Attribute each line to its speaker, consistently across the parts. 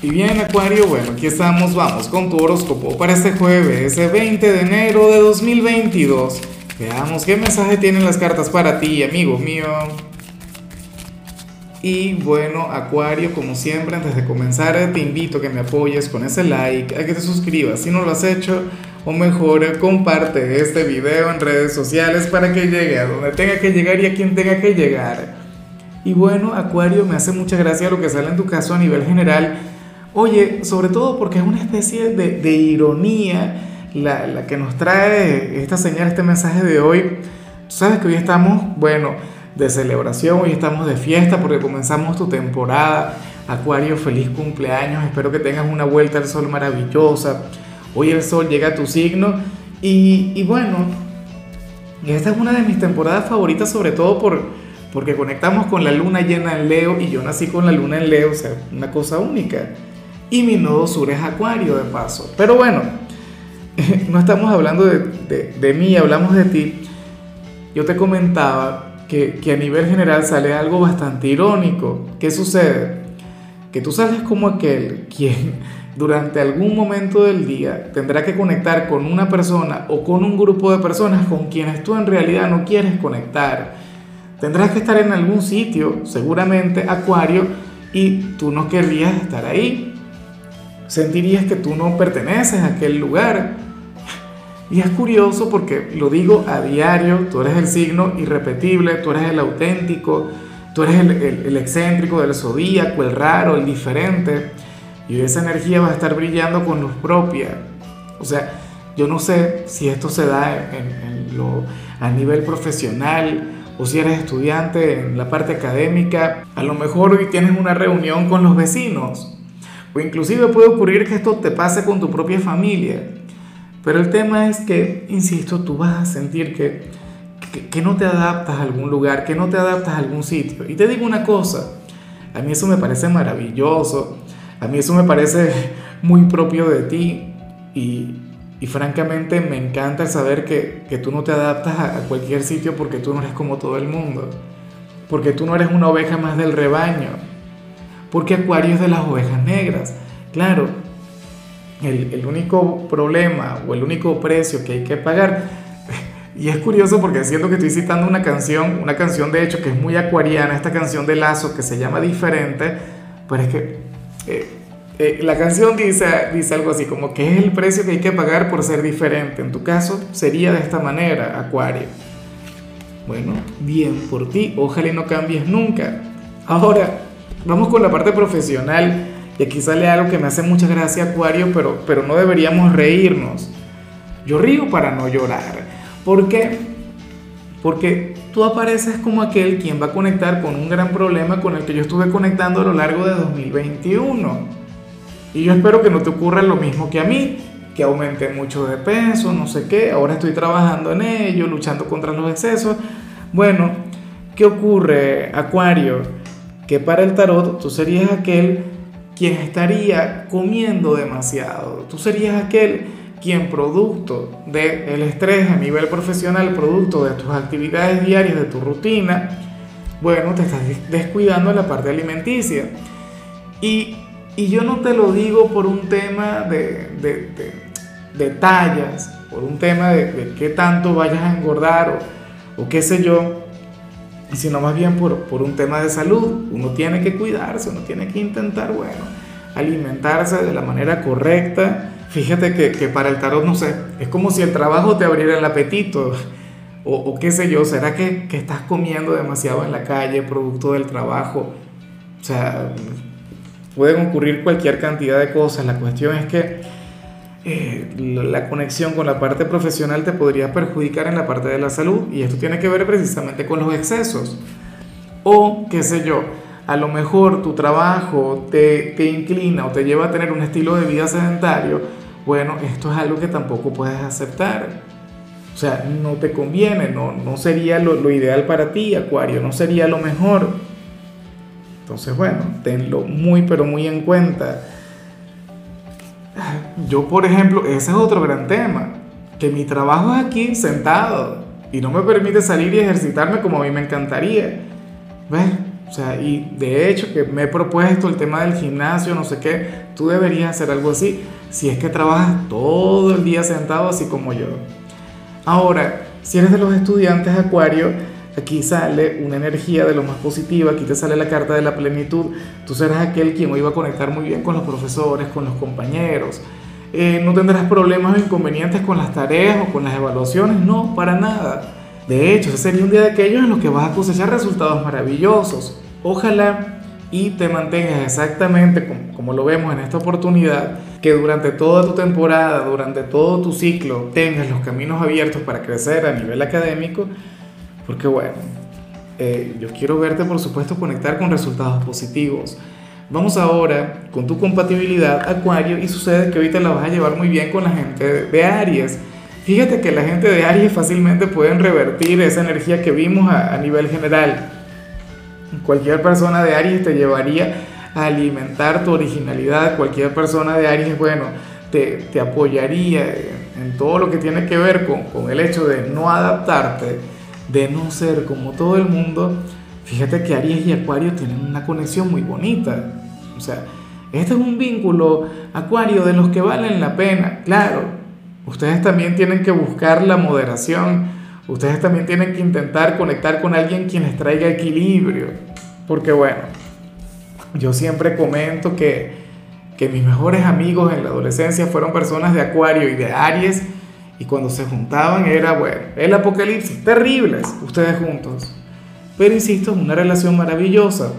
Speaker 1: Y bien Acuario, bueno, aquí estamos, vamos con tu horóscopo para este jueves, el 20 de enero de 2022. Veamos qué mensaje tienen las cartas para ti, amigo mío. Y bueno, Acuario, como siempre, antes de comenzar, te invito a que me apoyes con ese like, a que te suscribas si no lo has hecho, o mejor, comparte este video en redes sociales para que llegue a donde tenga que llegar y a quien tenga que llegar. Y bueno, Acuario, me hace mucha gracia lo que sale en tu caso a nivel general Oye, sobre todo porque es una especie de, ironía la, que nos trae esta señal, este mensaje de hoy. Tú sabes que hoy estamos, bueno, de celebración, hoy estamos de fiesta porque comenzamos tu temporada. Acuario, feliz cumpleaños, espero que tengas una vuelta al sol maravillosa. Hoy el sol llega a tu signo y, y bueno, esta es una de mis temporadas favoritas sobre todo por, porque conectamos con la luna llena en Leo y yo nací con la luna en Leo, o sea, una cosa única y mi nodo sur es Acuario de paso. Pero bueno, no estamos hablando de, de, mí, hablamos de ti. Yo te comentaba que, que, a nivel general sale algo bastante irónico. ¿Qué sucede? Que tú sales como aquel quien durante algún momento del día tendrá que conectar con una persona o con un grupo de personas con quienes tú en realidad no quieres conectar. Tendrás que estar en algún sitio, seguramente Acuario, y tú no querrías estar ahí sentirías que tú no perteneces a aquel lugar. Y es curioso porque lo digo a diario, tú eres el signo irrepetible, tú eres el auténtico, tú eres el, excéntrico del zodíaco, el raro, el diferente. Y esa energía va a estar brillando con luz propia. O sea, yo no sé si esto se da en, lo, a nivel profesional o si eres estudiante en la parte académica. A lo mejor hoy tienes una reunión con los vecinos o inclusive puede ocurrir que esto te pase con tu propia familia. Pero el tema es que, insisto, tú vas a sentir que, que, no te adaptas a algún lugar, que no te adaptas a algún sitio. Y te digo una cosa, a mí eso me parece maravilloso, a mí eso me parece muy propio de ti y, y francamente me encanta saber que, que tú no te adaptas a, a cualquier sitio porque tú no eres como todo el mundo, porque tú no eres una oveja más del rebaño porque Acuario es de las ovejas negras. Claro, el, único problema o el único precio que hay que pagar, y es curioso porque siento que estoy citando una canción, una canción de hecho que es muy acuariana, esta canción de Lazo que se llama Diferente, pero es que eh, eh, la canción dice, dice algo así como que es el precio que hay que pagar por ser diferente. En tu caso sería de esta manera, Acuario. Bueno, bien por ti, ojalá y no cambies nunca. Ahora, Vamos con la parte profesional. Y aquí sale algo que me hace mucha gracia, Acuario, pero, pero no deberíamos reírnos. Yo río para no llorar. ¿Por qué? Porque tú apareces como aquel quien va a conectar con un gran problema con el que yo estuve conectando a lo largo de 2021. Y yo espero que no te ocurra lo mismo que a mí, que aumente mucho de peso, no sé qué. Ahora estoy trabajando en ello, luchando contra los excesos. Bueno, ¿qué ocurre, Acuario? Que para el tarot tú serías aquel quien estaría comiendo demasiado. Tú serías aquel quien producto del estrés a nivel profesional, producto de tus actividades diarias, de tu rutina, bueno, te estás descuidando la parte alimenticia. Y, yo no te lo digo por un tema de, de, tallas, por un tema de, qué tanto vayas a engordar o, o qué sé yo, sino más bien por, por un tema de salud. Uno tiene que cuidarse, uno tiene que intentar, bueno, alimentarse de la manera correcta. Fíjate que, que para el tarot, no sé, es como si el trabajo te abriera el apetito. O, qué sé yo, ¿será que, que, estás comiendo demasiado en la calle, producto del trabajo? O sea, pueden ocurrir cualquier cantidad de cosas. La cuestión es que eh, la conexión con la parte profesional te podría perjudicar en la parte de la salud y esto tiene que ver precisamente con los excesos. O, qué sé yo, a lo mejor tu trabajo te, te inclina o te lleva a tener un estilo de vida sedentario, bueno, esto es algo que tampoco puedes aceptar. O sea, no te conviene, no, no sería lo, lo ideal para ti, Acuario, no sería lo mejor. Entonces, bueno, tenlo muy, pero muy en cuenta. Yo, por ejemplo, ese es otro gran tema, que mi trabajo es aquí sentado y no me permite salir y ejercitarme como a mí me encantaría. ¿Ves? O sea, y de hecho que me he propuesto el tema del gimnasio, no sé qué, tú deberías hacer algo así, si es que trabajas todo el día sentado así como yo. Ahora, si eres de los estudiantes Acuario, aquí sale una energía de lo más positiva, aquí te sale la carta de la plenitud, tú serás aquel quien hoy va a conectar muy bien con los profesores, con los compañeros, eh, no tendrás problemas o inconvenientes con las tareas o con las evaluaciones, no, para nada. De hecho, ese sería un día de aquellos en los que vas a cosechar resultados maravillosos. Ojalá y te mantengas exactamente como, como, lo vemos en esta oportunidad, que durante toda tu temporada, durante todo tu ciclo, tengas los caminos abiertos para crecer a nivel académico, porque bueno, eh, yo quiero verte por supuesto conectar con resultados positivos. Vamos ahora con tu compatibilidad Acuario y sucede que ahorita la vas a llevar muy bien con la gente de Aries. Fíjate que la gente de Aries fácilmente pueden revertir esa energía que vimos a, nivel general. Cualquier persona de Aries te llevaría a alimentar tu originalidad. Cualquier persona de Aries, bueno, te, te apoyaría en, todo lo que tiene que ver con, con el hecho de no adaptarte, de no ser como todo el mundo. Fíjate que Aries y Acuario tienen una conexión muy bonita. O sea, este es un vínculo, Acuario, de los que valen la pena. Claro, Ustedes también tienen que buscar la moderación. Ustedes también tienen que intentar conectar con alguien quien les traiga equilibrio. Porque bueno, yo siempre comento que, que mis mejores amigos en la adolescencia fueron personas de Acuario y de Aries. Y cuando se juntaban era, bueno, el apocalipsis, terribles, ustedes juntos. Pero insisto, es una relación maravillosa.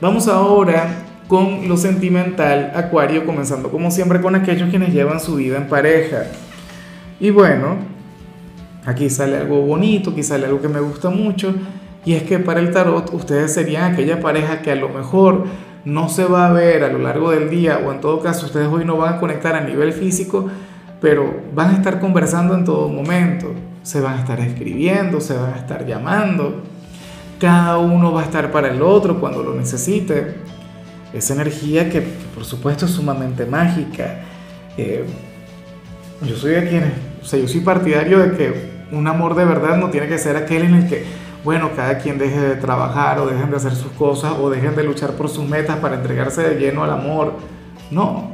Speaker 1: Vamos ahora con lo sentimental, Acuario, comenzando como siempre con aquellos quienes llevan su vida en pareja. Y bueno, aquí sale algo bonito, aquí sale algo que me gusta mucho, y es que para el tarot ustedes serían aquella pareja que a lo mejor no se va a ver a lo largo del día, o en todo caso ustedes hoy no van a conectar a nivel físico, pero van a estar conversando en todo momento, se van a estar escribiendo, se van a estar llamando, cada uno va a estar para el otro cuando lo necesite esa energía que por supuesto es sumamente mágica. Eh, yo soy de quienes, o sea, yo soy partidario de que un amor de verdad no tiene que ser aquel en el que, bueno, cada quien deje de trabajar o dejen de hacer sus cosas o dejen de luchar por sus metas para entregarse de lleno al amor. No.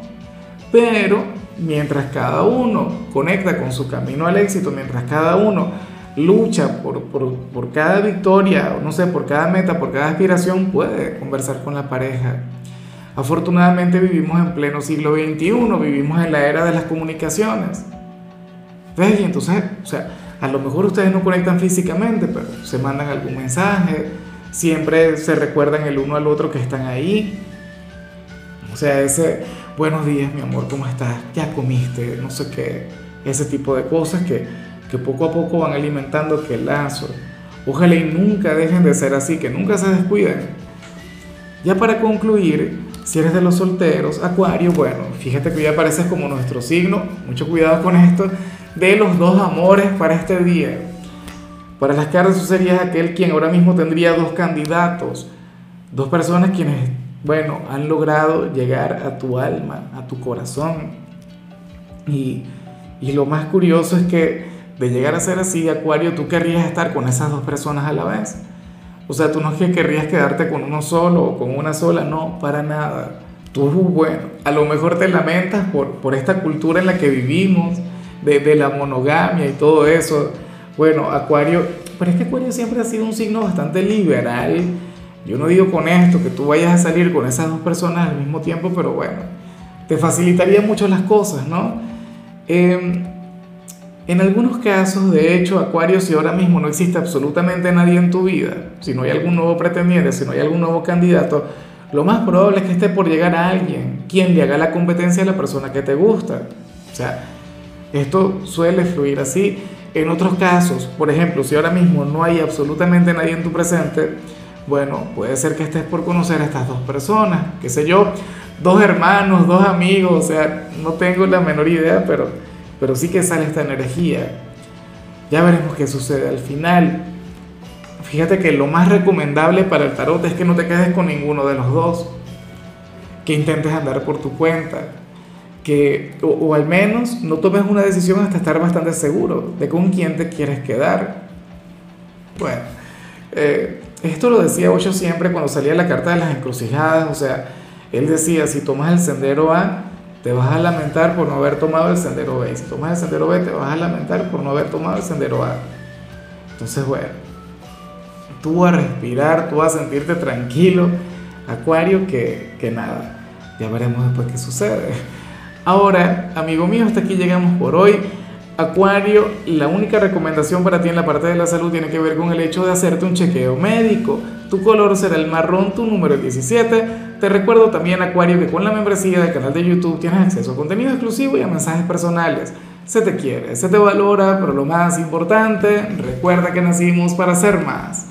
Speaker 1: Pero mientras cada uno conecta con su camino al éxito, mientras cada uno lucha por, por, por cada victoria, no sé, por cada meta, por cada aspiración, puede conversar con la pareja Afortunadamente vivimos en pleno siglo XXI, vivimos en la era de las comunicaciones. ¿Ves? Y entonces, o sea, a lo mejor ustedes no conectan físicamente, pero se mandan algún mensaje, siempre se recuerdan el uno al otro que están ahí. O sea, ese buenos días, mi amor, ¿cómo estás? Ya comiste, no sé qué, ese tipo de cosas que, que poco a poco van alimentando aquel lazo. Ojalá y nunca dejen de ser así, que nunca se descuiden. Ya para concluir, si eres de los solteros, Acuario, bueno, fíjate que ya apareces como nuestro signo, mucho cuidado con esto, de los dos amores para este día. Para las cartas tú serías aquel quien ahora mismo tendría dos candidatos, dos personas quienes, bueno, han logrado llegar a tu alma, a tu corazón. Y, y lo más curioso es que de llegar a ser así, Acuario, tú querrías estar con esas dos personas a la vez. O sea, tú no es que querrías quedarte con uno solo o con una sola, no, para nada. Tú, bueno, a lo mejor te lamentas por, por esta cultura en la que vivimos, de, de la monogamia y todo eso. Bueno, Acuario, pero es que Acuario siempre ha sido un signo bastante liberal. Yo no digo con esto que tú vayas a salir con esas dos personas al mismo tiempo, pero bueno, te facilitaría mucho las cosas, ¿no? Eh, en algunos casos, de hecho, Acuario, si ahora mismo no existe absolutamente nadie en tu vida, si no hay algún nuevo pretendiente, si no hay algún nuevo candidato, lo más probable es que esté por llegar a alguien quien le haga la competencia a la persona que te gusta. O sea, esto suele fluir así. En otros casos, por ejemplo, si ahora mismo no hay absolutamente nadie en tu presente, bueno, puede ser que estés por conocer a estas dos personas, qué sé yo, dos hermanos, dos amigos, o sea, no tengo la menor idea, pero pero sí que sale esta energía. Ya veremos qué sucede al final. Fíjate que lo más recomendable para el tarot es que no te quedes con ninguno de los dos, que intentes andar por tu cuenta, que o, al menos no tomes una decisión hasta estar bastante seguro de con quién te quieres quedar. Bueno, eh, esto lo decía Ocho siempre cuando salía la carta de las encrucijadas, o sea, él decía, si tomas el sendero A, te vas a lamentar por no haber tomado el sendero B. Si tomas el sendero B, te vas a lamentar por no haber tomado el sendero A. Entonces, bueno, tú a respirar, tú a sentirte tranquilo, Acuario, que, que nada. Ya veremos después qué sucede. Ahora, amigo mío, hasta aquí llegamos por hoy. Acuario, la única recomendación para ti en la parte de la salud tiene que ver con el hecho de hacerte un chequeo médico. Tu color será el marrón, tu número es 17. Te recuerdo también, Acuario, que con la membresía del canal de YouTube tienes acceso a contenido exclusivo y a mensajes personales. Se te quiere, se te valora, pero lo más importante, recuerda que nacimos para ser más.